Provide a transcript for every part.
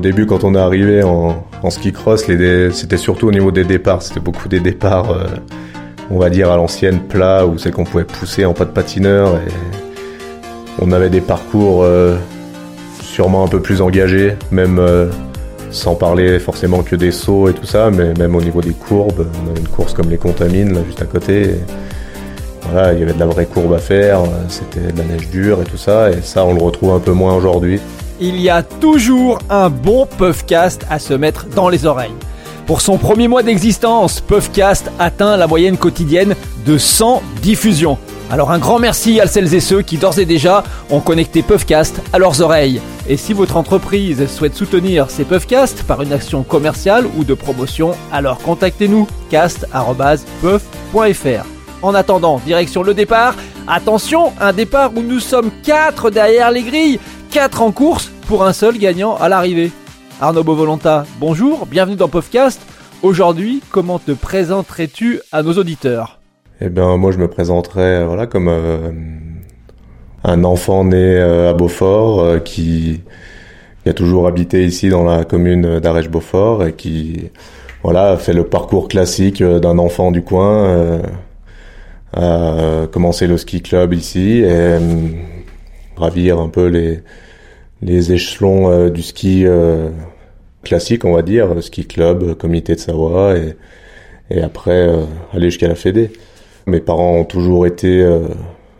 au début, quand on est arrivé en, ski cross, c'était surtout au niveau des départs. C'était beaucoup des départs, euh, on va dire à l'ancienne, plat, où c'est qu'on pouvait pousser en pas de patineur. Et on avait des parcours euh, sûrement un peu plus engagés, même euh, sans parler forcément que des sauts et tout ça, mais même au niveau des courbes. On avait une course comme les Contamines, là, juste à côté. voilà, il y avait de la vraie courbe à faire, c'était de la neige dure et tout ça, et ça, on le retrouve un peu moins aujourd'hui il y a toujours un bon Puffcast à se mettre dans les oreilles. Pour son premier mois d'existence, Puffcast atteint la moyenne quotidienne de 100 diffusions. Alors un grand merci à celles et ceux qui d'ores et déjà ont connecté Puffcast à leurs oreilles. Et si votre entreprise souhaite soutenir ces Puffcasts par une action commerciale ou de promotion, alors contactez-nous cast.puff.fr. En attendant, direction le départ. Attention, un départ où nous sommes 4 derrière les grilles. 4 en course pour un seul gagnant à l'arrivée. Arnaud Beauvolonta, bonjour, bienvenue dans Podcast. Aujourd'hui, comment te présenterais-tu à nos auditeurs? Eh bien, moi je me présenterais voilà, comme euh, un enfant né euh, à Beaufort euh, qui, a toujours habité ici dans la commune d'Arèche-Beaufort et qui voilà, fait le parcours classique d'un enfant du coin. a commencé le ski club ici et gravir un peu les, les échelons euh, du ski euh, classique, on va dire, ski club, comité de Savoie, et, et après euh, aller jusqu'à la Fédé. Mes parents ont toujours été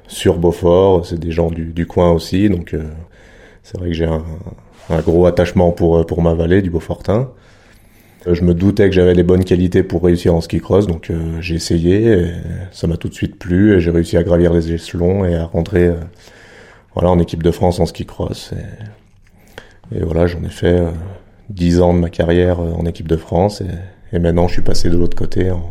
sur Beaufort, c'est des gens du, du, coin aussi, donc c'est vrai que j'ai un, un, gros attachement pour, pour ma vallée, du Beaufortin. Je me doutais que j'avais les bonnes qualités pour réussir en ski cross, donc j'ai essayé, et ça m'a tout de suite plu, et j'ai réussi à gravir les échelons et à rentrer voilà, en équipe de France en ski cross. Et, voilà, j'en ai fait euh, dix ans de ma carrière euh, en équipe de France et, maintenant je suis passé de l'autre côté en,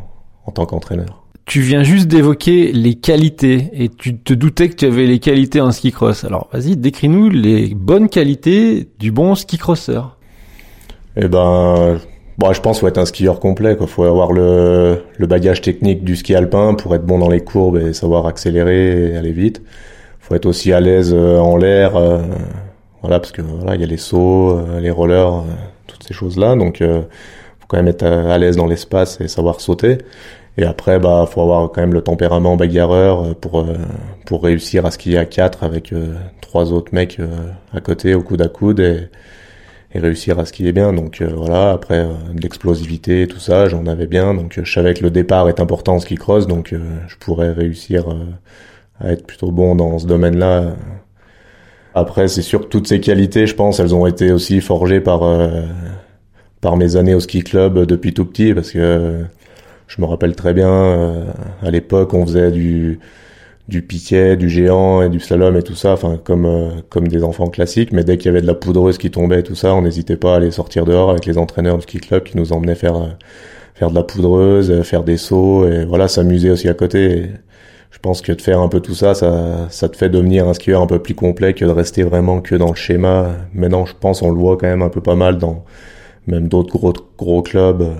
en tant qu'entraîneur. Tu viens juste d'évoquer les qualités et tu te doutais que tu avais les qualités en ski cross. Alors vas-y, décris-nous les bonnes qualités du bon ski crosseur. Eh ben, bon, je pense qu'il faut être un skieur complet. Il faut avoir le, le bagage technique du ski alpin pour être bon dans les courbes et savoir accélérer et aller vite faut être aussi à l'aise euh, en l'air, euh, voilà, parce que voilà, il y a les sauts, euh, les rollers, toutes ces choses-là, donc faut quand même être à, l'aise dans l'espace et savoir sauter. Et après, bah, faut avoir quand même le tempérament bagarreur pour pour réussir à skier à quatre avec trois autres mecs à côté au coude à coude et, et réussir à skier bien. Donc voilà, après de l'explosivité tout ça, j'en avais bien. Donc je savais que le départ est important en ski cross, donc je pourrais réussir à être plutôt bon dans ce domaine-là. Après, c'est sûr que toutes ces qualités, je pense, elles ont été aussi forgées par euh, par mes années au ski club depuis tout petit, parce que je me rappelle très bien euh, à l'époque, on faisait du du piquet, du géant et du slalom et tout ça, enfin comme euh, comme des enfants classiques. Mais dès qu'il y avait de la poudreuse qui tombait, et tout ça, on n'hésitait pas à aller sortir dehors avec les entraîneurs du ski club qui nous emmenaient faire faire de la poudreuse, faire des sauts et voilà, s'amuser aussi à côté je pense que de faire un peu tout ça, ça, ça te fait devenir un skieur un peu plus complet que de rester vraiment que dans le schéma. Maintenant, je pense, on le voit quand même un peu pas mal dans même d'autres gros, gros clubs, euh,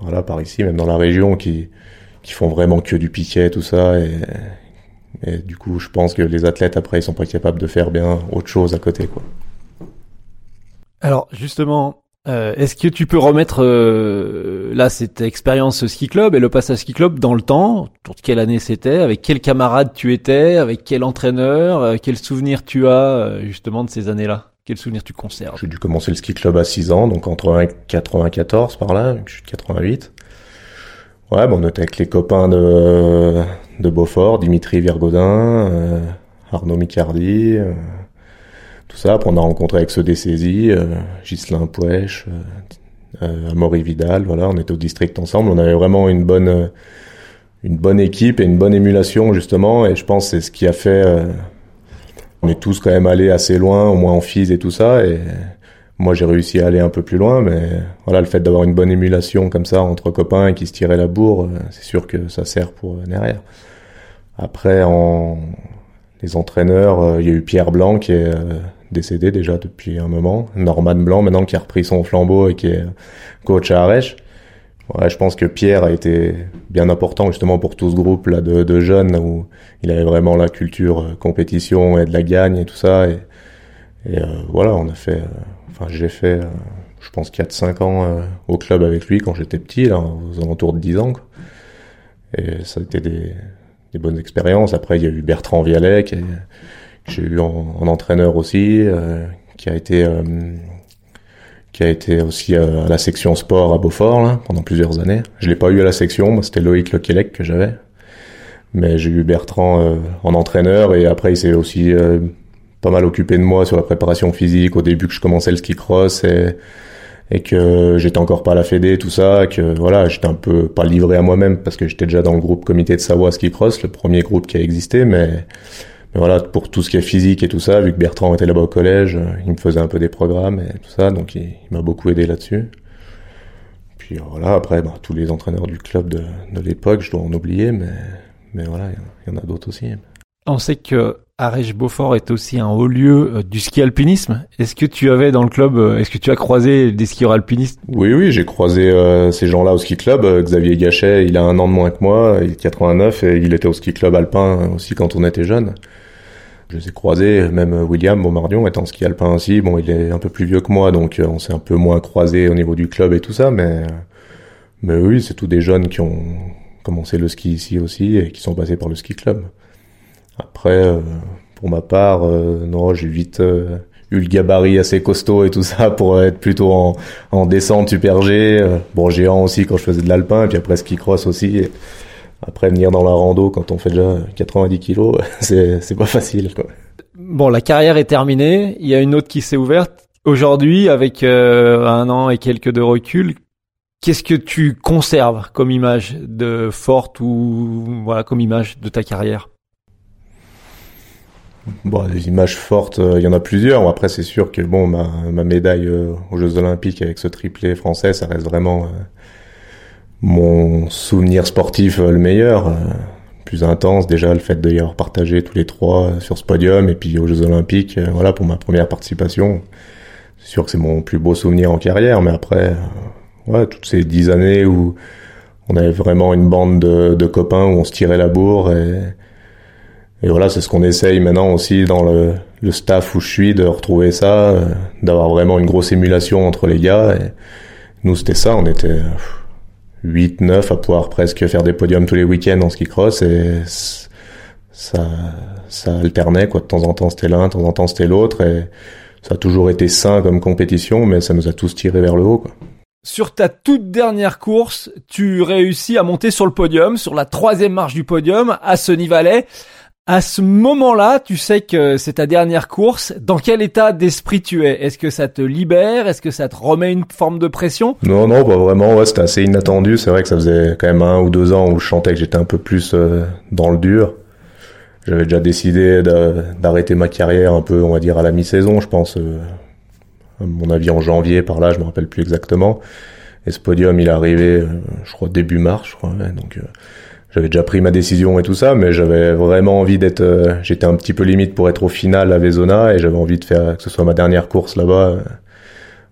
voilà, par ici, même dans la région, qui, qui font vraiment que du piquet, tout ça. Et, et du coup, je pense que les athlètes, après, ils sont pas capables de faire bien autre chose à côté, quoi. Alors, justement, euh, est-ce que tu peux remettre euh, là cette expérience ski club et le passage ski club dans le temps? Quelle année c'était? Avec quel camarade tu étais? Avec quel entraîneur? Euh, Quel souvenir tu as justement de ces années-là? Quel souvenir tu conserves? J'ai dû commencer le ski club à 6 ans, donc entre 94 par là, je suis de 88. Ouais, bon, on était avec les copains de, de Beaufort, Dimitri Virgodin, Arnaud Micardi tout ça. Après, on a rencontré avec ceux des saisies, euh, Ghislain Pouèche, euh, euh, Amaury Vidal, voilà, on était au district ensemble. On avait vraiment une bonne, euh, une bonne équipe et une bonne émulation, justement. Et je pense que c'est ce qui a fait... on est tous quand même allés assez loin, au moins en FIS et tout ça. Et moi, j'ai réussi à aller un peu plus loin. Mais voilà, le fait d'avoir une bonne émulation comme ça entre copains qui se tiraient la bourre, c'est sûr que ça sert pour derrière. Après, en les entraîneurs, il y a eu Pierre Blanc qui est décédé déjà depuis un moment. Norman Blanc maintenant qui a repris son flambeau et qui est coach à Arèche. Ouais, je pense que Pierre a été bien important justement pour tout ce groupe là de, jeunes où il avait vraiment la culture euh, compétition et de la gagne et tout ça et, euh, voilà on a fait euh, enfin j'ai fait, je pense 4-5 ans au club avec lui quand j'étais petit, là, aux alentours de 10 ans. Quoi. Et ça a été des, des bonnes expériences. Après, il y a eu Bertrand Vialet, que j'ai eu en, entraîneur aussi, euh, qui a été euh, qui a été aussi à la section sport à Beaufort là, pendant plusieurs années. Je l'ai pas eu à la section, c'était Loïc Lequelec que j'avais. Mais j'ai eu Bertrand euh, en entraîneur et après il s'est aussi pas mal occupé de moi sur la préparation physique au début que je commençais le ski cross et et que j'étais encore pas à la Fédé, tout ça, que voilà, j'étais un peu pas livré à moi-même parce que j'étais déjà dans le groupe comité de Savoie Ski Cross, le premier groupe qui a existé, mais, mais voilà, pour tout ce qui est physique et tout ça, vu que Bertrand était là-bas au collège, il me faisait un peu des programmes et tout ça, donc il, m'a beaucoup aidé là-dessus. Puis voilà, après, bah, tous les entraîneurs du club de, de l'époque, je dois en oublier, mais, mais voilà, il y, en a d'autres aussi. On sait que Arèche-Beaufort est aussi un haut lieu euh, du ski alpinisme. Est-ce que tu avais dans le club, euh, est-ce que tu as croisé des skieurs alpinistes? Oui, oui, j'ai croisé euh, ces gens-là au ski club. Xavier Gachet, il a un an de moins que moi, il est 89 et il était au ski club alpin aussi quand on était jeune. Je les ai croisés, même William Beaumardion est en ski alpin aussi. Bon, il est un peu plus vieux que moi, donc on s'est un peu moins croisé au niveau du club et tout ça, mais mais oui, c'est tous des jeunes qui ont commencé le ski ici aussi et qui sont passés par le ski club. Après, euh, pour ma part, euh, non, j'ai vite euh, eu le gabarit assez costaud et tout ça pour être plutôt en, en descente super G. bon, géant aussi quand je faisais de l'alpin, et puis après ski cross aussi. Après, venir dans la rando quand on fait déjà 90 kilos, c'est, c'est pas facile, quoi. Bon, la carrière est terminée. Il y a une autre qui s'est ouverte. Aujourd'hui, avec un an et quelques de recul, qu'est-ce que tu conserves comme image de forte ou voilà comme image de ta carrière? Bon, des images fortes, euh, il y en a plusieurs. Après, c'est sûr que bon, ma, médaille euh, aux Jeux Olympiques avec ce triplé français, ça reste vraiment euh, mon souvenir sportif le meilleur, plus intense. Déjà, le fait d'y avoir partagé tous les trois sur ce podium et puis aux Jeux Olympiques, voilà, pour ma première participation. C'est sûr que c'est mon plus beau souvenir en carrière, mais après, ouais, toutes ces dix années où on avait vraiment une bande de, de copains où on se tirait la bourre et et voilà, c'est ce qu'on essaye maintenant aussi dans le, le, staff où je suis, de retrouver ça, euh, d'avoir vraiment une grosse émulation entre les gars. Nous, c'était ça, on était 8, 9 à pouvoir presque faire des podiums tous les week-ends en ski cross et ça, ça alternait, quoi. De temps en temps, c'était l'un, de temps en temps, c'était l'autre et ça a toujours été sain comme compétition, mais ça nous a tous tirés vers le haut, quoi. Sur ta toute dernière course, tu réussis à monter sur le podium, sur la troisième marche du podium, à Sunny Valley. À ce moment-là, tu sais que c'est ta dernière course. Dans quel état d'esprit tu es? Est-ce que ça te libère? Est-ce que ça te remet une forme de pression? Non, non, pas vraiment. Ouais, c'était assez inattendu. C'est vrai que ça faisait quand même un ou deux ans où je chantais que j'étais un peu plus euh, dans le dur. J'avais déjà décidé d'arrêter ma carrière un peu, on va dire, à la mi-saison, je pense. Euh, à mon avis en janvier, par là, je me rappelle plus exactement. Et ce podium, il est arrivé, euh, je crois, début mars, je crois. donc j'avais déjà pris ma décision et tout ça, mais j'avais vraiment envie d'être. Euh, j'étais un petit peu limite pour être au final à Vezona et j'avais envie de faire que ce soit ma dernière course là-bas. Euh,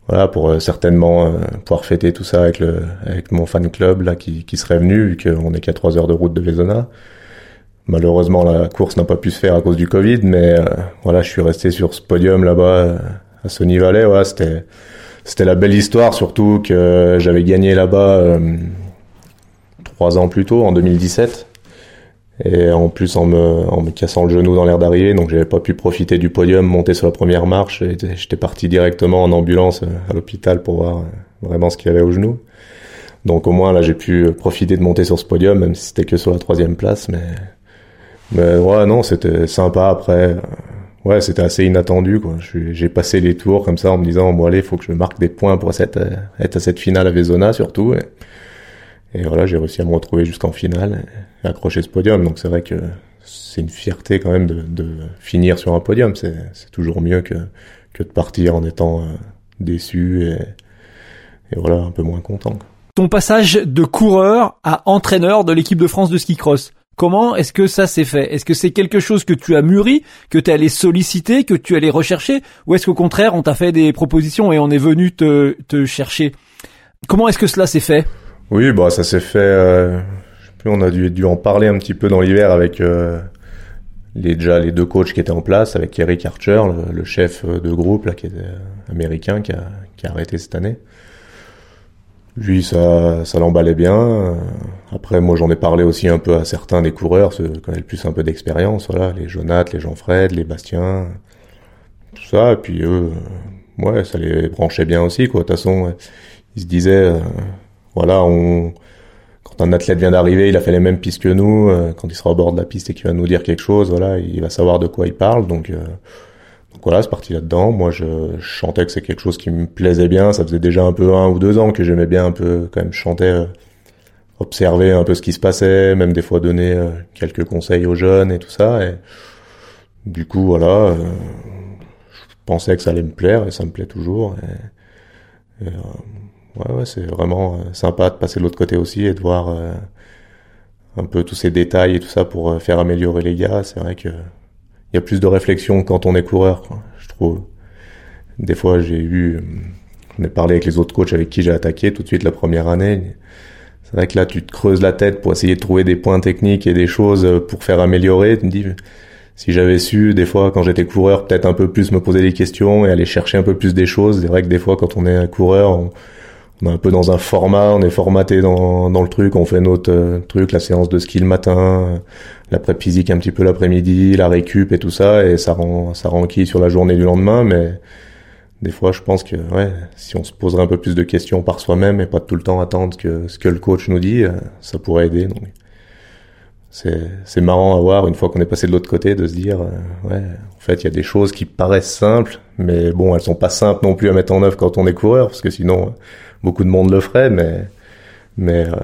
voilà, pour euh, certainement pouvoir fêter tout ça avec le avec mon fan club là qui, qui serait venu vu qu'on est qu'à trois heures de route de Vezona. Malheureusement, la course n'a pas pu se faire à cause du Covid, mais voilà, je suis resté sur ce podium là-bas à Sony Valley. Voilà, c'était c'était la belle histoire, surtout que j'avais gagné là-bas trois ans plus tôt, en 2017. Et en plus en me, en me cassant le genou dans l'air d'arrivée, donc j'avais pas pu profiter du podium, monter sur la première marche. Et j'étais parti directement en ambulance euh, à l'hôpital pour voir euh, vraiment ce qu'il y avait au genou. Donc au moins là j'ai pu profiter de monter sur ce podium, même si c'était que sur la troisième place. Mais, mais ouais non, c'était sympa après. Ouais, c'était assez inattendu quoi. J'ai passé les tours comme ça en me disant bon allez, faut que je marque des points pour être à cette finale à Vezona surtout. Et voilà, j'ai réussi à me retrouver jusqu'en finale et accrocher ce podium. Donc c'est vrai que c'est une fierté quand même de, de finir sur un podium. C'est toujours mieux que, que de partir en étant euh, déçu et, et voilà, un peu moins content. Ton passage de coureur à entraîneur de l'équipe de France de ski cross. Comment est-ce que ça s'est fait? Est-ce que c'est quelque chose que tu as mûri, que tu es allé solliciter, que tu es allé rechercher? Ou est-ce qu'au contraire, on t'a fait des propositions et on est venu te, te chercher? Comment est-ce que cela s'est fait? Oui, bah ça s'est fait. Euh, on a dû, en parler un petit peu dans l'hiver avec euh, les déjà les deux coachs qui étaient en place avec Eric Archer, le, chef de groupe américain qui a, arrêté cette année. Lui, ça, l'emballait bien. Après, moi, j'en ai parlé aussi un peu à certains des coureurs, ceux qui ont le plus un peu d'expérience, voilà, les Jonath, les Jean-Fred, les Bastien, tout ça. Et puis eux, ouais, ça les branchait bien aussi, quoi. De toute façon, ils se disaient, euh, voilà, on, quand un athlète vient d'arriver, il a fait les mêmes pistes que nous. Euh, quand il sera au bord de la piste et qu'il va nous dire quelque chose, voilà, il va savoir de quoi il parle. Donc, euh, donc voilà, c'est parti là-dedans. Moi, je, je chantais que c'est quelque chose qui me plaisait bien. Ça faisait déjà un peu un ou deux ans que j'aimais bien un peu quand même chanter, observer un peu ce qui se passait, même des fois donner quelques conseils aux jeunes et tout ça. Et du coup, voilà, je pensais que ça allait me plaire et ça me plaît toujours. Et, et, ouais, ouais c'est vraiment euh, sympa de passer de l'autre côté aussi et de voir euh, un peu tous ces détails et tout ça pour euh, faire améliorer les gars. C'est vrai que il y a plus de réflexion quand on est coureur, quoi, je trouve. Des fois, j'ai eu, j'en ai parlé avec les autres coachs avec qui j'ai attaqué tout de suite la première année. C'est vrai que là, tu te creuses la tête pour essayer de trouver des points techniques et des choses pour faire améliorer. Tu me dis, si j'avais su, des fois, quand j'étais coureur, peut-être un peu plus me poser des questions et aller chercher un peu plus des choses. C'est vrai que des fois, quand on est un coureur, on, on est un peu dans un format, on est formaté dans, dans le truc, on fait notre euh, truc, la séance de ski le matin, la prep physique un petit peu l'après-midi, la récup et tout ça, et ça rend ça rend qui sur la journée du lendemain, mais des fois je pense que ouais, si on se poserait un peu plus de questions par soi-même et pas tout le temps attendre que ce que le coach nous dit, euh, ça pourrait aider. Donc c'est c'est marrant à voir une fois qu'on est passé de l'autre côté de se dire euh, ouais, en fait il y a des choses qui paraissent simples, mais bon elles sont pas simples non plus à mettre en œuvre quand on est coureur, parce que sinon beaucoup de monde le ferait, mais mais euh,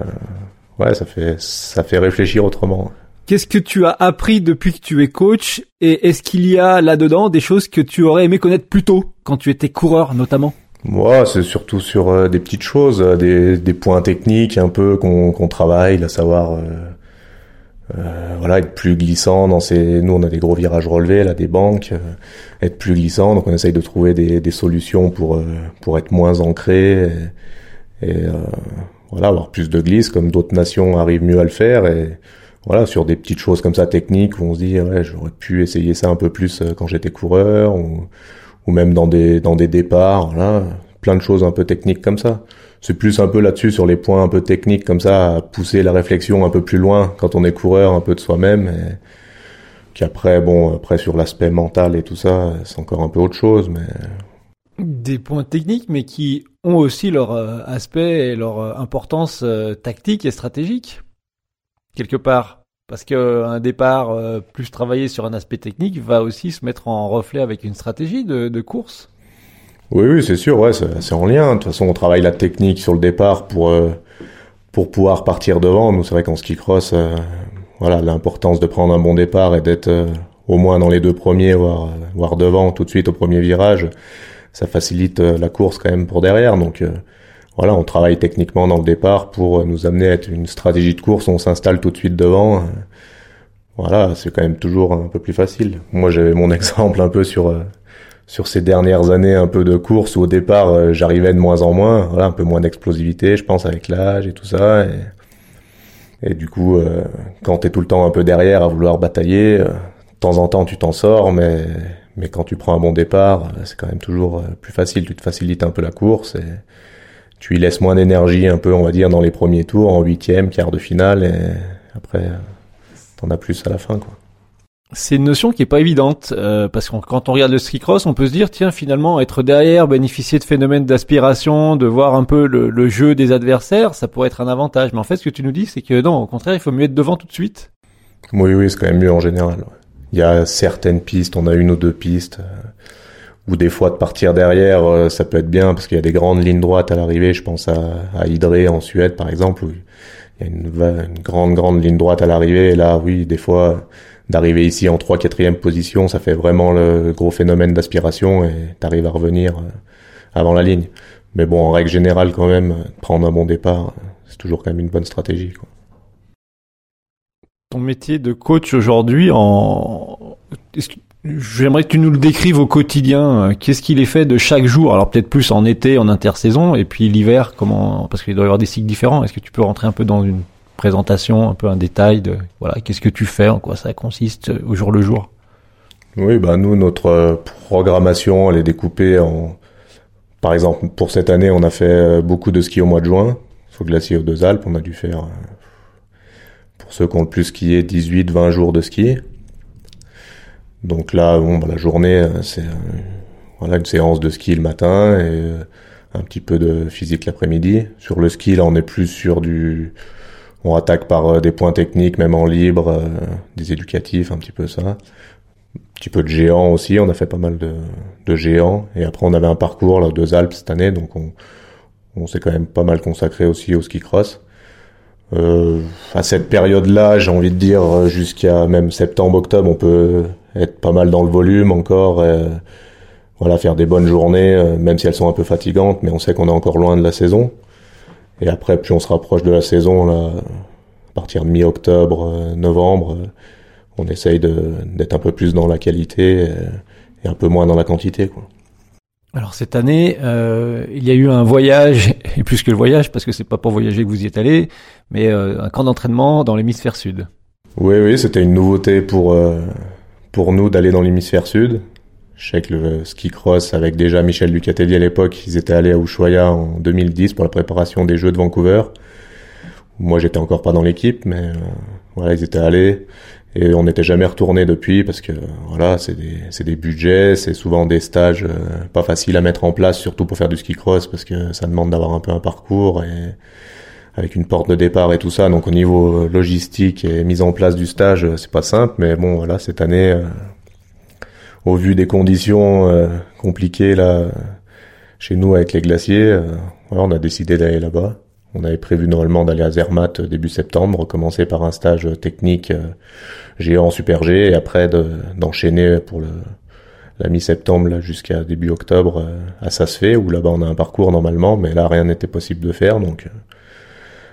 ouais, ça fait ça fait réfléchir autrement. Qu'est-ce que tu as appris depuis que tu es coach et est-ce qu'il y a là-dedans des choses que tu aurais aimé connaître plus tôt quand tu étais coureur notamment? Moi, c'est surtout sur euh, des petites choses, euh, des, des points techniques un peu qu'on qu'on travaille, à savoir euh, voilà, être plus glissant dans ces. Nous, on a des gros virages relevés, là, des banques, euh, être plus glissant. Donc, on essaye de trouver des, des solutions pour euh, pour être moins ancré et, et voilà, avoir plus de glisse, comme d'autres nations arrivent mieux à le faire. Et voilà, sur des petites choses comme ça techniques où on se dit, ouais, j'aurais pu essayer ça un peu plus quand j'étais coureur, ou, ou même dans des dans des départs, voilà, plein de choses un peu techniques comme ça c'est plus un peu là-dessus sur les points un peu techniques comme ça, pousser la réflexion un peu plus loin quand on est coureur, un peu de soi-même. Et qu'après, bon, après sur l'aspect mental et tout ça, c'est encore un peu autre chose, mais des points techniques, mais qui ont aussi leur euh, aspect et leur euh, importance euh, tactique et stratégique quelque part. Parce que un départ plus travaillé sur un aspect technique va aussi se mettre en reflet avec une stratégie de course. Oui, oui, c'est sûr, ouais, c'est en lien. De toute façon, on travaille la technique sur le départ pour euh, pour pouvoir partir devant. Nous, c'est vrai qu'en ski cross, euh, voilà, l'importance de prendre un bon départ et d'être euh, au moins dans les deux premiers, voire voire devant tout de suite au premier virage, ça facilite la course quand même pour derrière. Donc voilà, on travaille techniquement dans le départ pour nous amener à être une stratégie de course. On s'installe tout de suite devant. Voilà, c'est quand même toujours un peu plus facile. Moi, j'avais mon exemple un peu sur sur ces dernières années un peu de course où au départ euh, j'arrivais de moins en moins, voilà, un peu moins d'explosivité, je pense avec l'âge et tout ça. Et, et du coup, euh, quand t'es tout le temps un peu derrière à vouloir batailler, euh, de temps en temps tu t'en sors, mais mais quand tu prends un bon départ, c'est quand même toujours plus facile. Tu te facilites un peu la course et tu y laisses moins d'énergie un peu, on va dire, dans les premiers tours, en huitième, quart de finale, et après t'en as plus à la fin, quoi. C'est une notion qui est pas évidente euh, parce que quand on regarde le ski cross, on peut se dire tiens finalement être derrière, bénéficier de phénomènes d'aspiration, de voir un peu le, jeu des adversaires, ça pourrait être un avantage. Mais en fait, ce que tu nous dis, c'est que non, au contraire, il faut mieux être devant tout de suite. Oui, oui, c'est quand même mieux en général. Il y a certaines pistes, on a une ou deux pistes, euh, ou des fois de partir derrière, euh, ça peut être bien parce qu'il y a des grandes lignes droites à l'arrivée. Je pense à, à en Suède, par exemple, où il y a une, une grande, grande ligne droite à l'arrivée. Et là, oui, des fois d'arriver ici en 3 4 position, ça fait vraiment le gros phénomène d'aspiration et t'arrives à revenir euh, avant la ligne. Mais bon, en règle générale, quand même, prendre un bon départ, c'est toujours quand même une bonne stratégie. Ton métier de coach aujourd'hui, en... j'aimerais que tu nous le décrives au quotidien. Qu'est-ce qu'il est fait de chaque jour? Alors peut-être plus en été, en intersaison, et puis l'hiver, comment Parce qu'il doit y avoir des cycles différents. Est-ce que tu peux rentrer un peu dans une présentation, un peu un détail de voilà, qu'est-ce que tu fais, en quoi ça consiste au jour le jour. Oui, bah nous notre programmation, elle est découpée en par exemple, pour cette année, on a fait beaucoup de ski au mois de juin, au glacier aux deux Alpes, on a dû faire pour ceux qui ont le plus skié 18 20 jours de ski. Donc là, bon, bah, la journée, c'est voilà une séance de ski le matin et un petit peu de physique l'après-midi. Sur le ski, là, on est plus sur du, on attaque par euh, des points techniques, même en libre, euh, des éducatifs, un petit peu ça. Un petit peu de géants aussi, on a fait pas mal de, de géants. Et après, on avait un parcours, là, deux Alpes cette année, donc on, on s'est quand même pas mal consacré aussi au ski cross. Euh, à cette période-là, j'ai envie de dire, jusqu'à même septembre, octobre, on peut être pas mal dans le volume encore. Euh, voilà, faire des bonnes journées, euh, même si elles sont un peu fatigantes, mais on sait qu'on est encore loin de la saison. Et après, plus on se rapproche de la saison, là, à partir de mi-octobre, euh, novembre, euh, on essaye d'être un peu plus dans la qualité et, un peu moins dans la quantité. Quoi. Alors cette année, euh, il y a eu un voyage, et plus que le voyage, parce que c'est pas pour voyager que vous y êtes allé, mais un camp d'entraînement dans l'hémisphère sud. Oui, oui, c'était une nouveauté pour pour nous d'aller dans l'hémisphère sud. Je sais que le ski cross avec déjà Michel Ducatelli à l'époque, ils étaient allés à Ushuaia en 2010 pour la préparation des Jeux de Vancouver. Moi, j'étais encore pas dans l'équipe, mais euh, voilà, ils étaient allés et on n'était jamais retourné depuis parce que voilà, c'est des c'est des budgets, c'est souvent des stages euh, pas faciles à mettre en place, surtout pour faire du ski cross parce que ça demande d'avoir un peu un parcours et avec une porte de départ et tout ça. Donc au niveau logistique et mise en place du stage, c'est pas simple, mais bon voilà, cette année euh, au vu des conditions euh, compliquées là chez nous avec les glaciers, euh, on a décidé d'aller là-bas. On avait prévu normalement d'aller à Zermatt début septembre, commencer par un stage technique euh, géant super G et après d'enchaîner pour la mi-septembre jusqu'à début octobre à Sasfé où là-bas on a un parcours normalement, mais là rien n'était possible de faire donc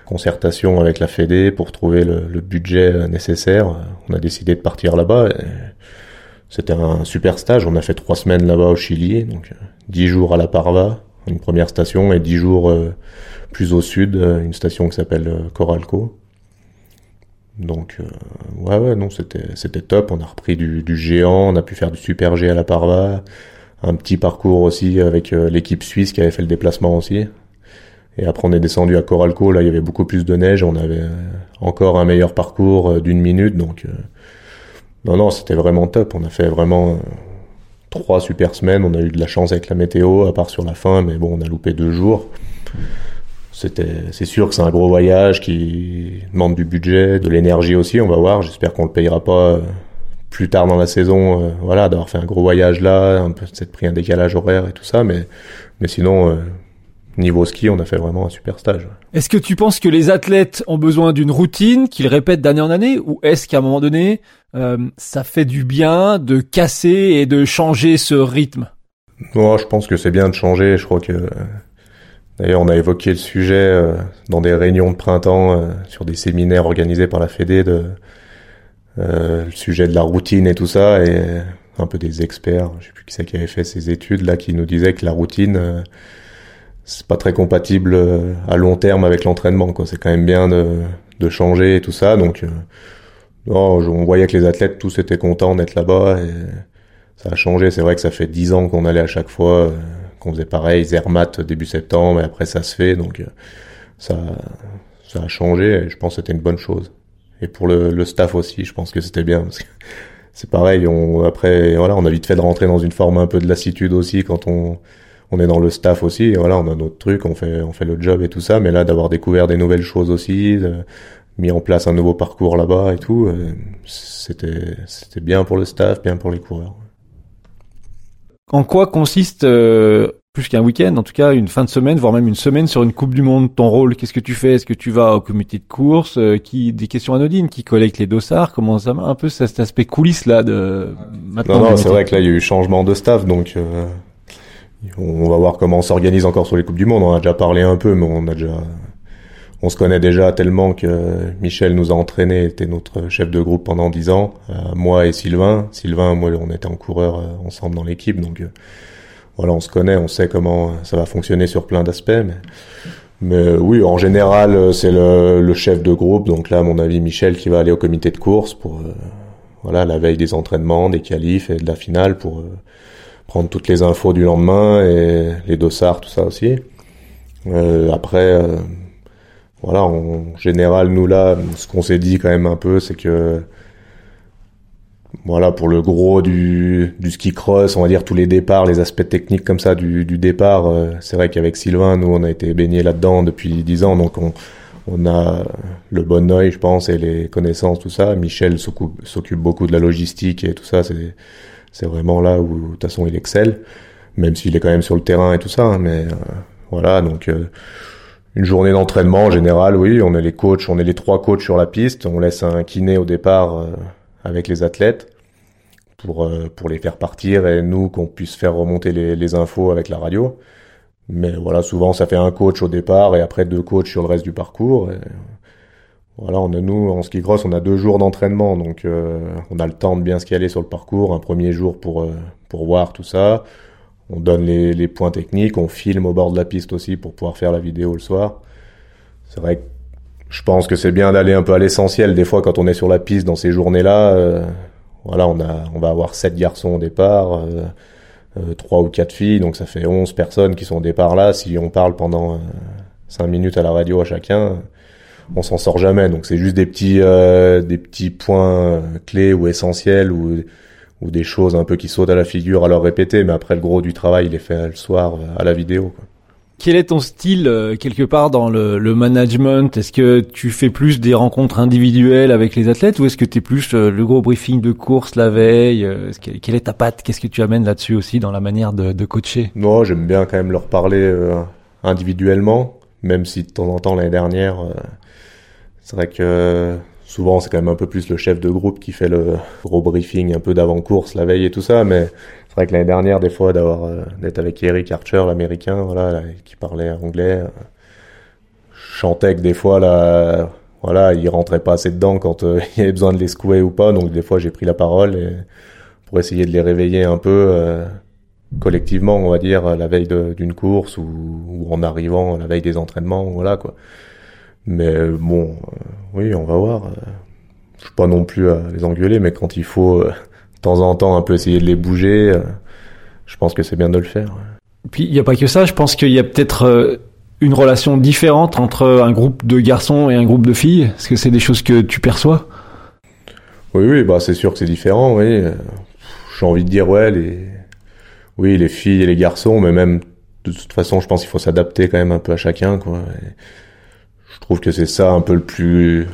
concertation avec la Fédé pour trouver le, le, budget nécessaire. On a décidé de partir là-bas. C'était un super stage. On a fait trois semaines là-bas au Chili, donc euh, dix jours à La Parva, une première station, et dix jours euh, plus au sud, euh, une station qui s'appelle Coralco. Donc ouais ouais non c'était c'était top. On a repris du, du, géant, on a pu faire du super G à La Parva, un petit parcours aussi avec l'équipe suisse qui avait fait le déplacement aussi. Et après on est descendu à Coralco, là il y avait beaucoup plus de neige, on avait encore un meilleur parcours d'une minute, donc non, non, c'était vraiment top. On a fait vraiment euh, trois super semaines. On a eu de la chance avec la météo, à part sur la fin, mais bon, on a loupé deux jours. C'était, c'est sûr que c'est un gros voyage qui demande du budget, de l'énergie aussi. On va voir. J'espère qu'on le payera pas euh, plus tard dans la saison. Euh, voilà, d'avoir fait un gros voyage là, un peu peut-être pris un décalage horaire et tout ça, mais mais sinon niveau ski, on a fait vraiment un super stage. Est-ce que tu penses que les athlètes ont besoin d'une routine qu'ils répètent d'année en année ou est-ce qu'à un moment donné, euh, ça fait du bien de casser et de changer ce rythme? Moi, je pense que c'est bien de changer. Je crois que d'ailleurs on a évoqué le sujet euh, dans des réunions de printemps euh, sur des séminaires organisés par la Fédé de le sujet de la routine et tout ça et un peu des experts, je sais plus qui c'est qui avait fait ces études là qui nous disaient que la routine c'est pas très compatible euh, à long terme avec l'entraînement quoi. C'est quand même bien de, de changer et tout ça donc euh, non, on voyait que les athlètes tous étaient contents d'être là-bas ça a changé. C'est vrai que ça fait dix ans qu'on allait à chaque fois euh, qu'on faisait pareil Zermatt début septembre et après ça se fait donc ça ça a changé et je pense que c'était une bonne chose. Et pour le, le staff aussi je pense que c'était bien parce que c'est pareil on après voilà on a vite fait de rentrer dans une forme un peu de lassitude aussi quand on on est dans le staff aussi, et voilà, on a notre truc, on fait, on fait le job et tout ça, mais là, d'avoir découvert des nouvelles choses aussi, mis en place un nouveau parcours là-bas et tout, euh, c'était, c'était bien pour le staff, bien pour les coureurs. En quoi consiste, euh, plus qu'un week-end, en tout cas une fin de semaine, voire même une semaine sur une Coupe du Monde, ton rôle, qu'est-ce que tu fais? Est-ce que tu vas au comité de course? Euh, qui Des questions anodines, qui collecte les dossards? Comment ça un peu cet aspect coulisses là de... Maintenant, non, non, c'est vrai que là, il y a eu changement de staff, donc on va voir comment on s'organise encore sur les coupes du monde. On a déjà parlé un peu, mais on a déjà, on se connaît déjà tellement que Michel nous a entraîné, était notre chef de groupe pendant dix ans, euh, moi et Sylvain. Sylvain, moi, on était en coureur euh, ensemble dans l'équipe, donc euh, voilà, on se connaît, on sait comment ça va fonctionner sur plein d'aspects. Mais Mais oui, en général, c'est le, le, chef de groupe. Donc là, à mon avis, Michel qui va aller au comité de course pour voilà la veille des entraînements, des qualifs et de la finale pour prendre toutes les infos du lendemain et les dossards, tout ça aussi. après, voilà, en général, nous là, ce qu'on s'est dit quand même un peu, c'est que voilà, pour le gros du, du ski cross, on va dire tous les départs, les aspects techniques comme ça du, du départ, euh, c'est vrai qu'avec Sylvain, nous, on a été baignés là-dedans depuis dix ans, donc on, on a le bon oeil, je pense, et les connaissances, tout ça. Michel s'occupe beaucoup de la logistique et tout ça, c'est c'est vraiment là où, de toute façon, il excelle, même s'il est quand même sur le terrain et tout ça, hein, mais euh, voilà, donc... Euh, une journée d'entraînement en général, oui, on est les coachs, on est les trois coachs sur la piste, on laisse un kiné au départ euh, avec les athlètes pour pour les faire partir et nous qu'on puisse faire remonter les, les, infos avec la radio. Mais voilà, souvent ça fait un coach au départ et après deux coachs sur le reste du parcours. Voilà, on a nous en ski cross, on a deux jours d'entraînement, donc euh, on a le temps de bien skier sur le parcours. Un premier jour pour pour voir tout ça on donne les, les, points techniques, on filme au bord de la piste aussi pour pouvoir faire la vidéo le soir. C'est vrai que je pense que c'est bien d'aller un peu à l'essentiel. Des fois, quand on est sur la piste dans ces journées-là, euh, voilà, on a, on va avoir sept garçons au départ, euh, euh, trois ou quatre filles, donc ça fait onze personnes qui sont au départ là. Si on parle pendant cinq minutes à la radio à chacun, on s'en sort jamais. Donc c'est juste des petits, des petits points clés ou essentiels ou ou des choses un peu qui sautent à la figure à leur répéter, mais après le gros du travail, il est fait le soir euh, à la vidéo. Quoi. Quel est ton style euh, quelque part dans le, le management? Est-ce que tu fais plus des rencontres individuelles avec les athlètes ou est-ce que tu es plus euh, le gros briefing de course la veille Quelle est ta patte? Qu'est-ce que tu amènes là-dessus aussi dans la manière de, de coacher? Non, j'aime bien quand même leur parler individuellement, même si de temps en temps l'année dernière, c'est vrai que souvent c'est quand même un peu plus le chef de groupe qui fait le gros briefing un peu d'avant-course la veille et tout ça, mais c'est vrai que l'année dernière, des fois, d'avoir euh, d'être avec Eric Archer, l'américain, voilà, qui parlait anglais, euh, je chantais que des fois là, voilà, il rentrait pas assez dedans quand euh, il y avait besoin de les secouer ou pas, donc des fois j'ai pris la parole et, pour essayer de les réveiller un peu collectivement, on va dire, la veille d'une course ou, ou, en arrivant la veille des entraînements, voilà quoi. Mais bon, euh, oui, on va voir. Je suis pas non plus à les engueuler, mais quand il faut euh, de temps en temps un peu essayer de les bouger, euh, je pense que c'est bien de le faire. Puis il n'y a pas que ça, je pense qu'il y a peut-être une relation différente entre un groupe de garçons et un groupe de filles. Est-ce que c'est des choses que tu perçois? Oui, oui, bah c'est sûr que c'est différent, oui. J'ai envie de dire, ouais, les, oui, les filles et les garçons, mais même de toute façon, je pense qu'il faut s'adapter quand même un peu à chacun, quoi. Je trouve que c'est ça un peu le plus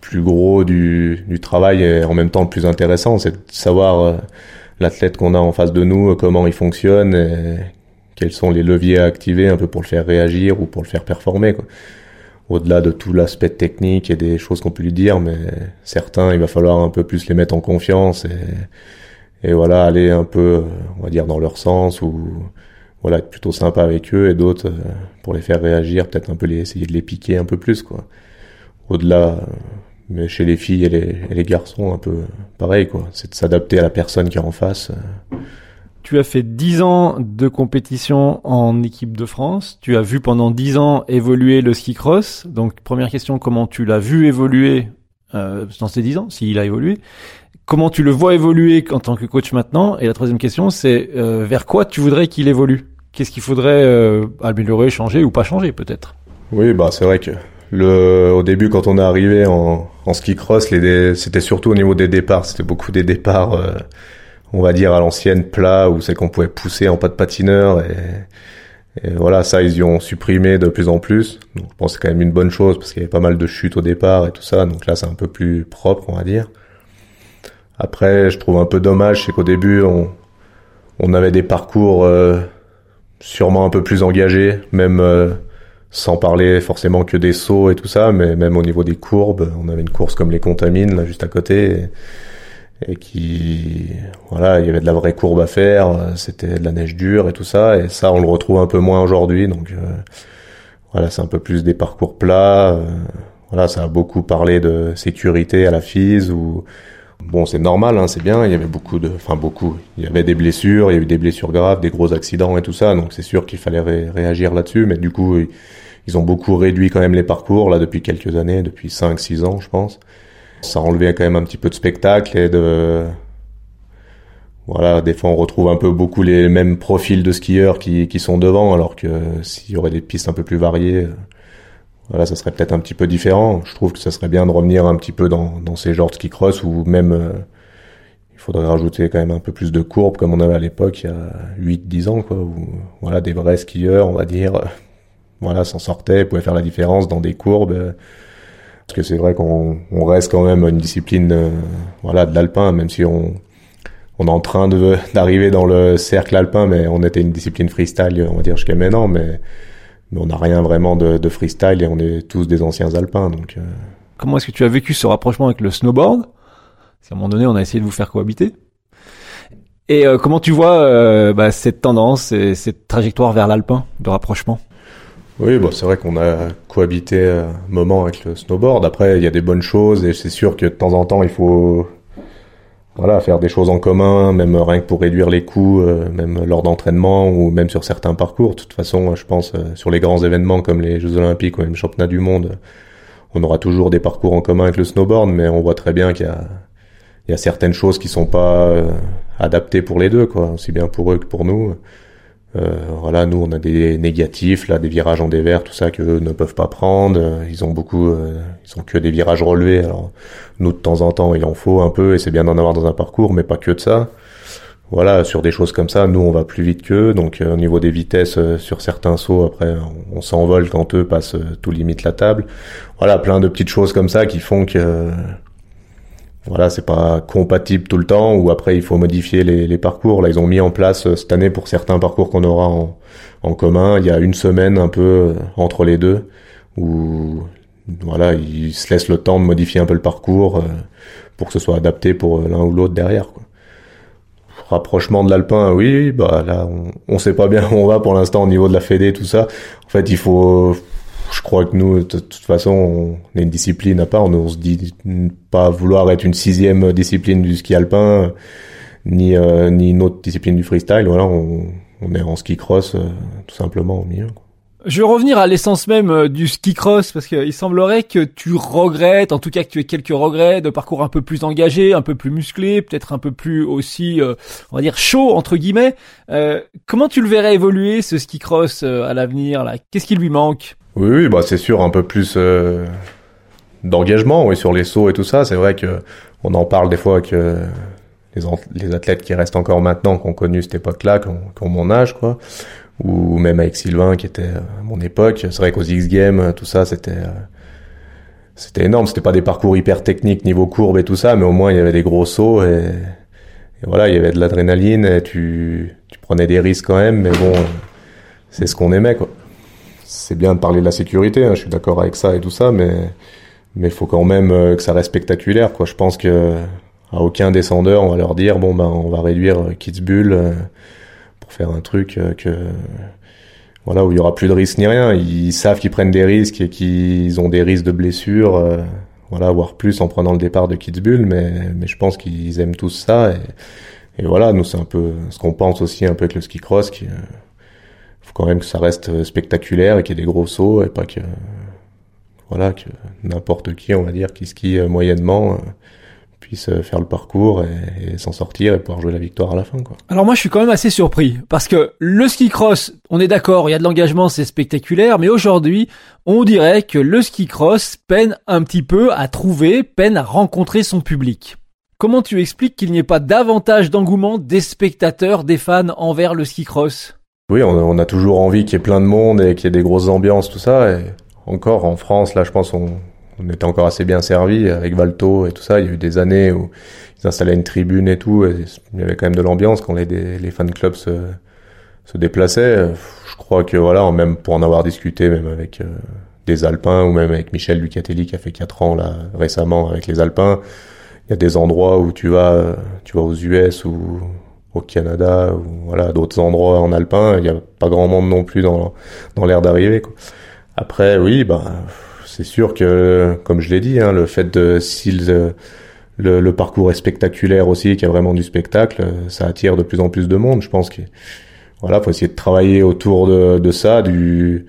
plus gros du, du travail et en même temps le plus intéressant, c'est de savoir euh, l'athlète qu'on a en face de nous, comment il fonctionne, et quels sont les leviers à activer un peu pour le faire réagir ou pour le faire performer. Au-delà de tout l'aspect technique et des choses qu'on peut lui dire, mais certains, il va falloir un peu plus les mettre en confiance et, et voilà, aller un peu, on va dire, dans leur sens ou voilà, être plutôt sympa avec eux et d'autres euh, pour les faire réagir, peut-être un peu les, essayer de les piquer un peu plus, quoi. Au-delà, euh, mais chez les filles et les, garçons, un peu pareil, quoi. C'est de s'adapter à la personne qui est en face. Euh. Tu as fait 10 ans de compétition en équipe de France. Tu as vu pendant 10 ans évoluer le ski cross. Donc, première question, comment tu l'as vu évoluer euh, dans ces 10 ans, s'il a évolué comment tu le vois évoluer en tant que coach maintenant? Et la troisième question, c'est euh, vers quoi tu voudrais qu'il évolue? Qu'est-ce qu'il faudrait euh, améliorer, changer ou pas changer peut-être? Oui, bah c'est vrai que le, au début, quand on est arrivé en, en ski cross, c'était surtout au niveau des départs. C'était beaucoup des départs, euh, on va dire à l'ancienne plat, où c'est qu'on pouvait pousser en pas de patineur. Et, et, voilà, ça ils y ont supprimé de plus en plus. Donc je pense que c'est quand même une bonne chose parce qu'il y avait pas mal de chutes au départ et tout ça. Donc là, c'est un peu plus propre, on va dire. Après, je trouve un peu dommage, c'est qu'au début, on, on avait des parcours euh, sûrement un peu plus engagés, même euh, sans parler forcément que des sauts et tout ça, mais même au niveau des courbes, on avait une course comme les Contamines, là, juste à côté, qui, voilà, il y avait de la vraie courbe à faire, c'était de la neige dure et tout ça, et ça, on le retrouve un peu moins aujourd'hui, donc euh, voilà, c'est un peu plus des parcours plats, voilà, ça a beaucoup parlé de sécurité à la FISE, ou Bon, c'est normal, hein, c'est bien. Il y avait beaucoup de, enfin beaucoup. Il y avait des blessures, il y a eu des blessures graves, des gros accidents et tout ça. Donc c'est sûr qu'il fallait réagir là-dessus. Mais du coup, ils ont beaucoup réduit quand même les parcours là depuis quelques années, depuis 5-6 ans, je pense. Ça enlevait quand même un petit peu de spectacle et de voilà, des fois on retrouve un peu beaucoup les mêmes profils de skieurs qui, qui sont devant, alors que s'il y aurait des pistes un peu plus variées, euh, voilà, ça serait peut-être un petit peu différent. Je trouve que ça serait bien de revenir un petit peu dans, dans ces genres de ski cross ou même euh, il faudrait rajouter quand même un peu plus de courbes comme on avait à l'époque il y a 8-10 ans, quoi, où voilà, des vrais skieurs, on va dire, euh, voilà, s'en sortaient, pouvaient faire la différence dans des courbes. Parce que c'est vrai qu'on on reste quand même une discipline, voilà, de l'alpin, même si on on est en train d'arriver dans le cercle alpin, mais on était une discipline freestyle, on va dire jusqu'à maintenant, mais, mais on n'a rien vraiment de, de, freestyle et on est tous des anciens alpins. Donc, euh. comment est-ce que tu as vécu ce rapprochement avec le snowboard? Parce qu'à un moment donné, on a essayé de vous faire cohabiter. Et euh, comment tu vois euh, bah, cette tendance et cette trajectoire vers l'alpin de rapprochement? Oui, bon, c'est vrai qu'on a cohabité un moment avec le snowboard. Après, il y a des bonnes choses et c'est sûr que de temps en temps, il faut voilà, faire des choses en commun, même rien que pour réduire les coûts, euh, même lors d'entraînement ou même sur certains parcours. De toute façon, je pense euh, sur les grands événements comme les Jeux Olympiques ou même le Championnat du Monde, on aura toujours des parcours en commun avec le snowboard, mais on voit très bien qu'il y a, il y a certaines choses qui sont pas euh, adaptées pour les deux, quoi, aussi bien pour eux que pour nous. Euh, voilà, nous on a des négatifs, là, des virages en dévers, tout ça que eux ne peuvent pas prendre. Euh, ils ont beaucoup, euh, ils ont que des virages relevés. Alors nous de temps en temps il en faut un peu et c'est bien d'en avoir dans un parcours, mais pas que de ça. Voilà, sur des choses comme ça, nous on va plus vite qu'eux. Donc au niveau des vitesses sur certains sauts, après on, s'envole quand eux passent tout limite la table. Voilà, plein de petites choses comme ça qui font que voilà, c'est pas compatible tout le temps ou après il faut modifier les, les, parcours. Là, ils ont mis en place euh, cette année pour certains parcours qu'on aura en, en, commun, il y a une semaine un peu euh, entre les deux où voilà, ils se laissent le temps de modifier un peu le parcours euh, pour que ce soit adapté pour l'un ou l'autre derrière. Quoi. Rapprochement de l'alpin, oui, bah là on, on sait pas bien où on va pour l'instant au niveau de la Fédé, tout ça. En fait, il faut je crois que nous, de toute façon, on est une discipline à part. On, se dit pas vouloir être une sixième discipline du ski alpin, ni euh, ni une autre discipline du freestyle. Voilà, on, on est en ski cross euh, tout simplement au milieu. Je vais revenir à l'essence même euh, du ski cross parce qu'il semblerait que tu regrettes, en tout cas que tu aies quelques regrets de parcours un peu plus engagé, un peu plus musclé, peut-être un peu plus aussi, on va dire chaud entre guillemets. comment tu le verrais évoluer ce ski cross à l'avenir là? Qu'est-ce qui lui manque? Oui, oui, bah c'est sûr, un peu plus euh, d'engagement, oui, sur les sauts et tout ça. C'est vrai que on en parle des fois que les, les athlètes qui restent encore maintenant, qui ont connu cette époque-là, qui ont, mon âge, quoi, ou même avec Sylvain qui était à mon époque. C'est vrai qu'aux X Games, tout ça, c'était euh, c'était énorme. C'était pas des parcours hyper techniques niveau courbe et tout ça, mais au moins il y avait des gros sauts et, et voilà, il y avait de l'adrénaline et tu tu prenais des risques quand même, mais bon, c'est ce qu'on aimait, quoi c'est bien de parler de la sécurité, hein, je suis d'accord avec ça et tout ça, mais mais faut quand même euh, que ça reste spectaculaire, quoi. Je pense que à aucun descendeur on va leur dire bon ben on va réduire euh, Kitzbühel euh, pour faire un truc que voilà où il y aura plus de risques ni rien. Ils savent qu'ils prennent des risques et qu'ils ont des risques de blessures, voilà voire plus en prenant le départ de Kitzbühel, mais mais je pense qu'ils aiment tous ça et, et voilà nous c'est un peu ce qu'on pense aussi un peu avec le ski cross qui faut quand même que ça reste euh, spectaculaire et qu'il y ait des gros sauts et pas que voilà que n'importe qui on va dire qui skie euh, moyennement euh, puisse faire le parcours et, s'en sortir et pouvoir jouer la victoire à la fin quoi. Alors moi je suis quand même assez surpris parce que le ski cross, on est d'accord, il y a de l'engagement, c'est spectaculaire, mais aujourd'hui, on dirait que le ski cross peine un petit peu à trouver, peine à rencontrer son public. Comment tu expliques qu'il n'y ait pas davantage d'engouement des spectateurs, des fans envers le ski cross? Oui, on, a toujours envie qu'il y ait plein de monde et qu'il y ait des grosses ambiances, tout ça. Et encore en France, là, je pense on, on était encore assez bien servi avec Valto et tout ça. Il y a eu des années où ils installaient une tribune et tout. Il y avait quand même de l'ambiance quand les, les fan clubs se, se déplaçaient. Je crois que voilà, même pour en avoir discuté, même avec euh, des Alpins ou même avec Michel Ducatelli qui a fait 4 ans là récemment avec les Alpins, il y a des endroits où tu vas, tu vas aux US ou au Canada ou voilà d'autres endroits en alpin, il n'y a pas grand monde non plus dans dans l'air d'arriver. Après, oui, bah c'est sûr que comme je l'ai dit, hein, le fait de si le, le, le, parcours est spectaculaire aussi, qu'il y a vraiment du spectacle, ça attire de plus en plus de monde. Je pense que voilà, faut essayer de travailler autour de, de ça, du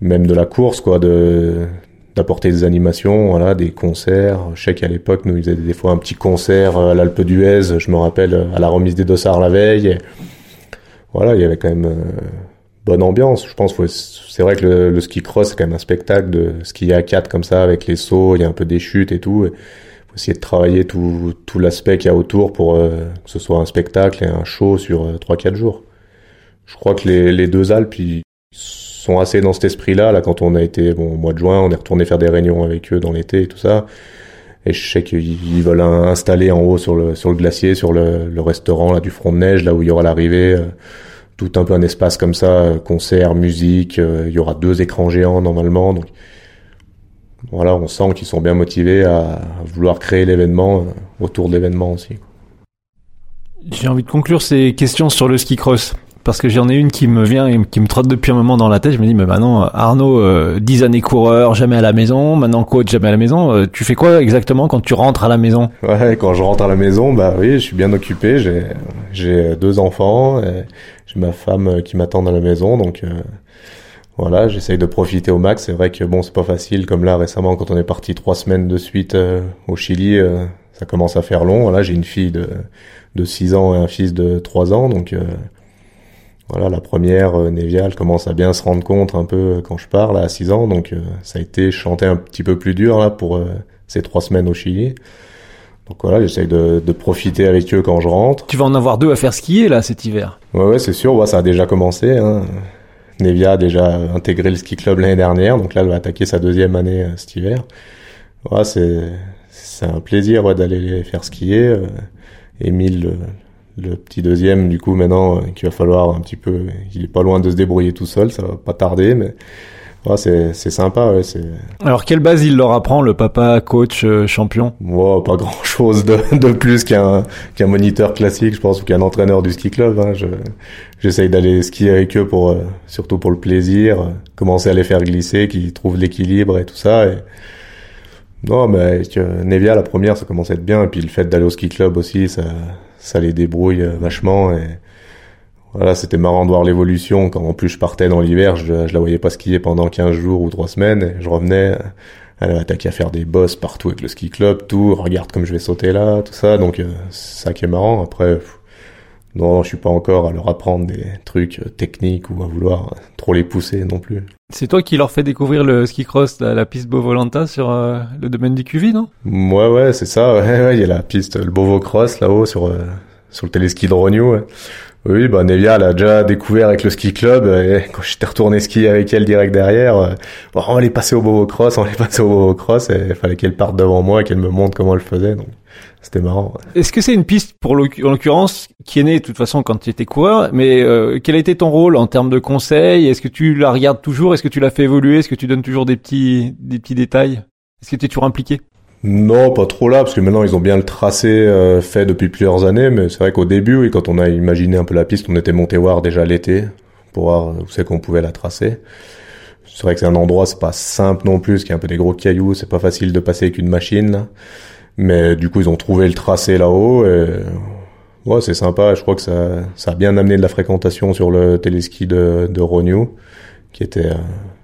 même de la course, quoi, de d'apporter des animations, voilà, des concerts. Je sais qu'à l'époque, nous, ils faisaient des fois un petit concert à l'Alpe d'Huez, je me rappelle, à la remise des dossards la veille. voilà, il y avait quand même euh, bonne ambiance. Je pense, c'est vrai que le, ski cross, c'est quand même un spectacle de ski à quatre comme ça, avec les sauts, il y a un peu des chutes et tout. Et faut essayer de travailler tout, tout l'aspect qu'il y a autour pour euh, que ce soit un spectacle et un show sur euh, trois, 4 quatre jours. Je crois que les, les deux Alpes, ils sont assez dans cet esprit-là. Là, quand on a été, bon, au mois de juin, on est retourné faire des réunions avec eux dans l'été et tout ça. Et je sais qu'ils veulent installer en haut sur le, sur le glacier, sur le, le restaurant là, du front de neige, là où il y aura l'arrivée, euh, tout un peu un espace comme ça, euh, concert, musique. Euh, il y aura deux écrans géants normalement. Donc voilà, on sent qu'ils sont bien motivés à, vouloir créer l'événement autour de l'événement aussi. J'ai envie de conclure ces questions sur le ski cross parce que j'en ai une qui me vient et qui me trotte depuis un moment dans la tête. Je me dis, mais maintenant, Arnaud, euh, 10 années coureur, jamais à la maison, maintenant coach, jamais à la maison. Euh, tu fais quoi exactement quand tu rentres à la maison? Ouais, quand je rentre à la maison, bah oui, je suis bien occupé. J'ai j'ai deux enfants, j'ai ma femme qui m'attend à la maison, donc euh, voilà, j'essaye de profiter au max. C'est vrai que bon, c'est pas facile comme là récemment quand on est parti trois semaines de suite euh, au Chili, ça commence à faire long. Voilà, j'ai une fille de de 6 ans et un fils de 3 ans, donc voilà, la première, euh, Nevia, elle commence à bien se rendre compte un peu euh, quand je parle à 6 ans, donc euh, ça a été chanter un petit peu plus dur là pour ces trois semaines au Chili. Donc voilà, j'essaye de, de, profiter avec eux quand je rentre. Tu vas en avoir deux à faire skier là cet hiver. Ouais, ouais, c'est sûr. Ouais, ça a déjà commencé. Hein. Nevia a déjà intégré le ski club l'année dernière, donc là elle va attaquer sa deuxième année cet hiver. Ouais, c'est c'est un plaisir ouais, d'aller les faire skier. Émile, le petit deuxième, du coup, maintenant, euh, qu'il va falloir un petit peu, il est pas loin de se débrouiller tout seul, ça va pas tarder, mais ouais, c'est, c'est sympa, ouais, c'est... Alors, quelle base il leur apprend, le papa, coach, euh, champion? Ouais, pas grand chose de, de plus qu'un, qu'un moniteur classique, je pense, ou qu'un entraîneur du ski club, hein. je, j'essaye d'aller skier avec eux pour, euh, surtout pour le plaisir, commencer à les faire glisser, qu'ils trouvent l'équilibre et tout ça, et, non, mais Nevia, la première, ça commence à être bien. Et puis le fait d'aller au ski club aussi, ça, ça les débrouille euh, vachement et voilà, c'était marrant de voir l'évolution quand en plus je partais dans l'hiver, je, la voyais pas skier pendant 15 jours ou 3 semaines et je revenais, elle avait attaqué à faire des bosses partout avec le ski club, tout, regarde comme je vais sauter là, tout ça, donc euh, ça qui est marrant. Après, non, je suis pas encore à leur apprendre des trucs euh, techniques ou à vouloir trop les pousser non plus. C'est toi qui leur fais découvrir le ski cross, la, piste Bovolanta sur euh, le domaine du QV, non? Ouais, ouais, c'est ça. Ouais, il y a la piste, le Bovo Cross là-haut sur euh, sur le téléski de Rognou. Oui, bah Nevia l'a déjà découvert avec le ski club. Et quand j'étais retourné skier avec elle direct derrière, bon, on allait passer au Bovo Cross, on allait passer au Bovo Cross, et il fallait qu'elle parte devant moi et qu'elle me montre comment elle faisait. Donc c'était marrant. Est-ce que c'est une piste, pour en l'occurrence, qui est née de toute façon quand tu étais coureur, mais euh, quel a été ton rôle en termes de conseils Est-ce que tu la regardes toujours? Est-ce que tu la fais évoluer? Est-ce que tu donnes toujours des petits, des petits détails? Est-ce que tu es toujours impliqué? Non, pas trop là, parce que maintenant ils ont bien le tracé euh, fait depuis plusieurs années, mais c'est vrai qu'au début, oui, quand on a imaginé un peu la piste, on était monté voir déjà l'été pour voir où c'est qu'on pouvait la tracer. C'est vrai que c'est un endroit, c'est pas simple non plus, qu'il y a un peu des gros cailloux, c'est pas facile de passer avec une machine. Là. Mais du coup, ils ont trouvé le tracé là-haut. Et... Ouais, c'est sympa. Je crois que ça, ça a bien amené de la fréquentation sur le téléski de, de Rognou, qui était euh,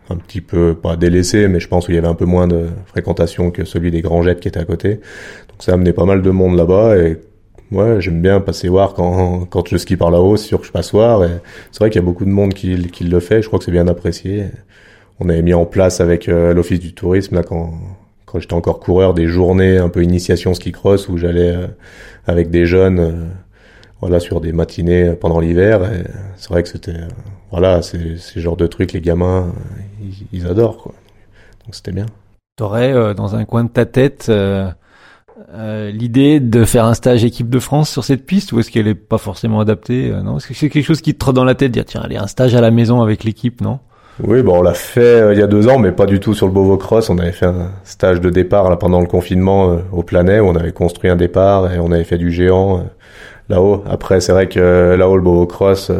un petit peu, pas délaissé, mais je pense qu'il y avait un peu moins de fréquentation que celui des Grands Jettes qui était à côté. Donc ça a amené pas mal de monde là-bas. Et ouais, j'aime bien passer voir quand, quand je skie par là-haut. C'est sûr que je passe voir. C'est vrai qu'il y a beaucoup de monde qui, qui le fait. Je crois que c'est bien apprécié. On avait mis en place avec euh, l'Office du tourisme, là, quand j'étais encore coureur, des journées un peu initiation ski cross où j'allais euh, avec des jeunes, euh, voilà, sur des matinées pendant l'hiver. C'est vrai que c'était, euh, voilà, c'est ce genre de trucs, les gamins, ils, adorent, quoi. Donc c'était bien. T'aurais dans un coin de ta tête l'idée de faire un stage équipe de France sur cette piste ou est-ce qu'elle est pas forcément adaptée Non, c'est quelque chose qui te trotte dans la tête, dire tiens, allez un stage à la maison avec l'équipe, non? Oui, bon, on l'a fait euh, il y a deux ans, mais pas du tout sur le Bovo Cross. On avait fait un stage de départ là pendant le confinement euh, au Planet, où on avait construit un départ et on avait fait du géant euh, là-haut. Après, c'est vrai que là-haut le Bovo Cross,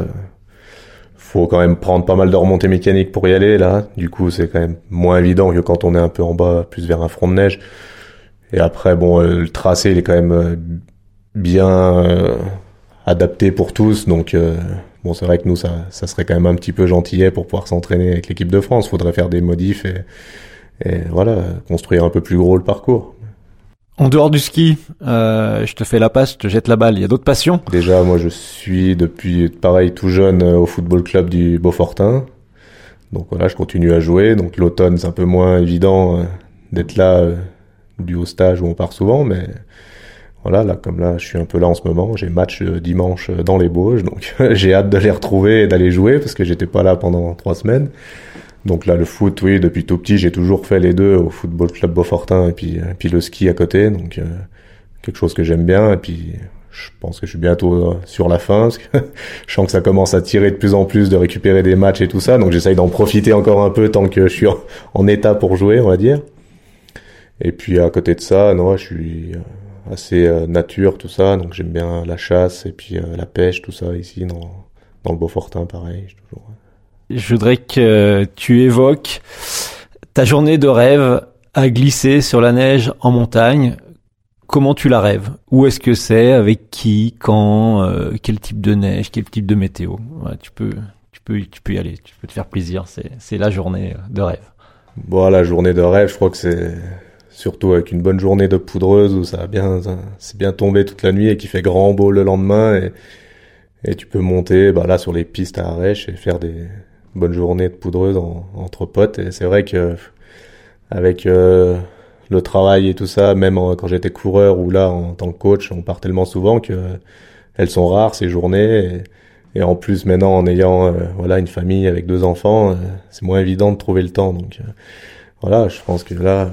faut quand même prendre pas mal de remontées mécaniques pour y aller là. Du coup, c'est quand même moins évident que quand on est un peu en bas, plus vers un front de neige. Et après, bon, le tracé, il est quand même bien adapté pour tous, donc bon, c'est vrai que nous, ça, ça serait quand même un petit peu gentillet pour pouvoir s'entraîner avec l'équipe de France. Faudrait faire des modifs et, et voilà, construire un peu plus gros le parcours. En dehors du ski, euh, je te fais la passe, je te jette la balle. Il y a d'autres passions? Déjà, moi, je suis depuis pareil tout jeune au football club du Beaufortin. Donc voilà, je continue à jouer. Donc l'automne, c'est un peu moins évident euh, d'être là euh, du au stage où on part souvent, mais voilà, là comme là, je suis un peu là en ce moment. J'ai match dimanche dans les Bauges, donc j'ai hâte de les retrouver et d'aller jouer parce que j'étais pas là pendant trois semaines. Donc là, le foot, oui, depuis tout petit, j'ai toujours fait les deux au football club Beaufortin et puis, puis le ski à côté. Donc euh, quelque chose que j'aime bien. Et puis je pense que je suis bientôt euh, sur la fin. Parce que je sens que ça commence à tirer de plus en plus de récupérer des matchs et tout ça. Donc j'essaye d'en profiter encore un peu tant que je suis en, état pour jouer, on va dire. Et puis à côté de ça, non, je suis euh, assez nature, tout ça. Donc j'aime bien la chasse et puis la pêche, tout ça ici dans, dans le Beaufortin, pareil. Toujours, je voudrais que tu évoques ta journée de rêve à glisser sur la neige en montagne. Comment tu la rêves? Où est-ce que c'est? Avec qui? Quand? Euh, Quel type de neige? Quel type de météo? Tu peux, tu peux, tu peux y aller. Tu peux te faire plaisir. C'est, c'est la journée de rêve. Bon, la journée de rêve, je crois que c'est surtout avec une bonne journée de poudreuse où ça a bien, c'est bien tombé toute la nuit et qui fait grand beau le lendemain et, et tu peux monter, bah là, sur les pistes à Arèche et faire des, bonne journée de poudreuse entre potes. Et c'est vrai que avec euh, le travail et tout ça, même quand j'étais coureur ou là en tant que coach, on part tellement souvent que elles sont rares ces journées. Et, en plus maintenant en ayant euh, voilà une famille avec deux enfants, euh, c'est moins évident de trouver le temps. Donc voilà, je pense que là,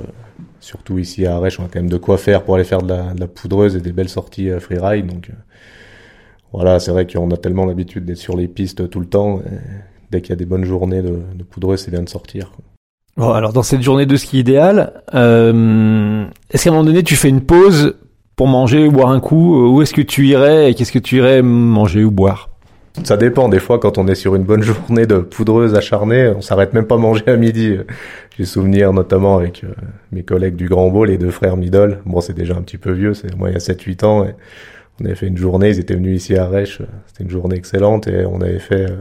surtout ici à Arèche, on a quand même de quoi faire pour aller faire de la, poudreuse et des belles sorties freeride. Donc voilà, c'est vrai qu'on a tellement l'habitude d'être sur les pistes tout le temps dès qu'il y a des bonnes journées de, de poudreuse, c'est bien de sortir. Bon, alors dans cette journée de ski idéale, euh, est-ce qu'à un moment donné tu fais une pause pour manger ou boire un coup Où est-ce que tu irais et qu'est-ce que tu irais manger ou boire? Ça dépend. Des fois, quand on est sur une bonne journée de poudreuse acharnée, on s'arrête même pas manger à midi. J'ai souvenir notamment avec euh, mes collègues du Grand Beau, les deux frères Midol. Bon, c'est déjà un petit peu vieux, c'est moi il y a 7-8 ans. On avait fait une journée, ils étaient venus ici à Rèche. C'était une journée excellente et on avait fait... Euh,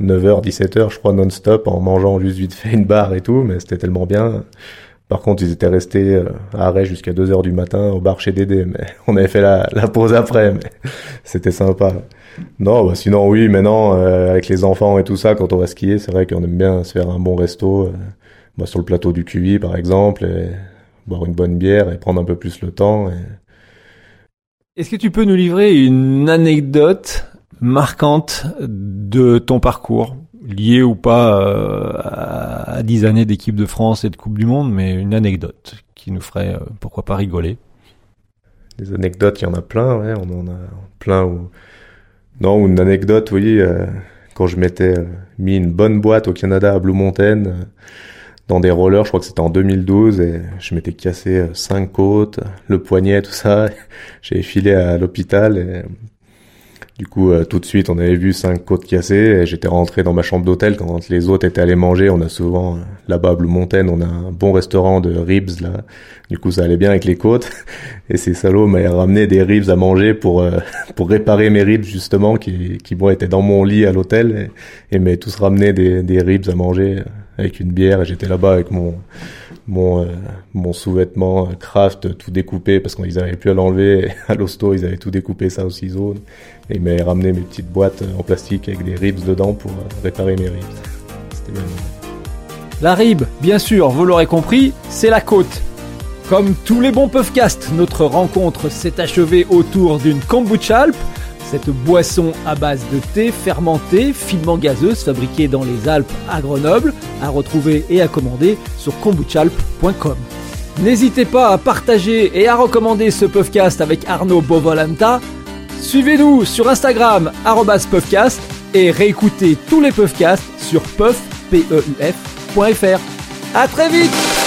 9h, 17h, je crois, non-stop, en mangeant juste vite fait une barre et tout, mais c'était tellement bien. Par contre, ils étaient restés euh, à arrêt jusqu'à 2h du matin au bar chez Dédé, mais on avait fait la, la pause après, mais c'était sympa. Non, bah sinon oui, maintenant, euh, avec les enfants et tout ça, quand on va skier, c'est vrai qu'on aime bien se faire un bon resto, euh, bah, sur le plateau du QI par exemple, et boire une bonne bière et prendre un peu plus le temps. Est-ce que tu peux nous livrer une anecdote marquante de ton parcours, liée ou pas euh, à 10 années d'équipe de France et de Coupe du Monde, mais une anecdote qui nous ferait, euh, pourquoi pas, rigoler? Des anecdotes, il y en a plein, ouais, on en a plein où... Non, une anecdote, oui, euh, quand je m'étais mis une bonne boîte au Canada à Blue Mountain, dans des rollers, je crois que c'était en 2012, et je m'étais cassé cinq côtes, le poignet, tout ça. J'ai filé à l'hôpital et du coup, euh, tout de suite, on avait vu cinq côtes cassées. Et j'étais rentré dans ma chambre d'hôtel quand les autres étaient allés manger. On a souvent euh, là-bas Blue Mountain, on a un bon restaurant de ribs là. Du coup, ça allait bien avec les côtes. Et ces salauds m'avaient ramené des ribs à manger pour euh, pour réparer mes ribs justement qui qui bon étaient dans mon lit à l'hôtel et, et m'avaient tous ramené des des ribs à manger avec une bière. Et j'étais là-bas avec mon mon, euh, mon sous-vêtement euh, craft tout découpé parce qu'ils n'avaient plus à l'enlever. À l'hosto, ils avaient tout découpé ça au ciseau. Et ils m'avaient ramené mes petites boîtes euh, en plastique avec des ribs dedans pour réparer mes ribs. C'était bien. La rib, bien sûr, vous l'aurez compris, c'est la côte. Comme tous les bons puffcasts, notre rencontre s'est achevée autour d'une kombucha alpe cette boisson à base de thé fermenté, finement gazeuse, fabriquée dans les Alpes à Grenoble, à retrouver et à commander sur kombuchalp.com. N'hésitez pas à partager et à recommander ce podcast avec Arnaud Bovolanta. Suivez-nous sur Instagram @puffcast et réécoutez tous les puffcasts sur puff.fr. À très vite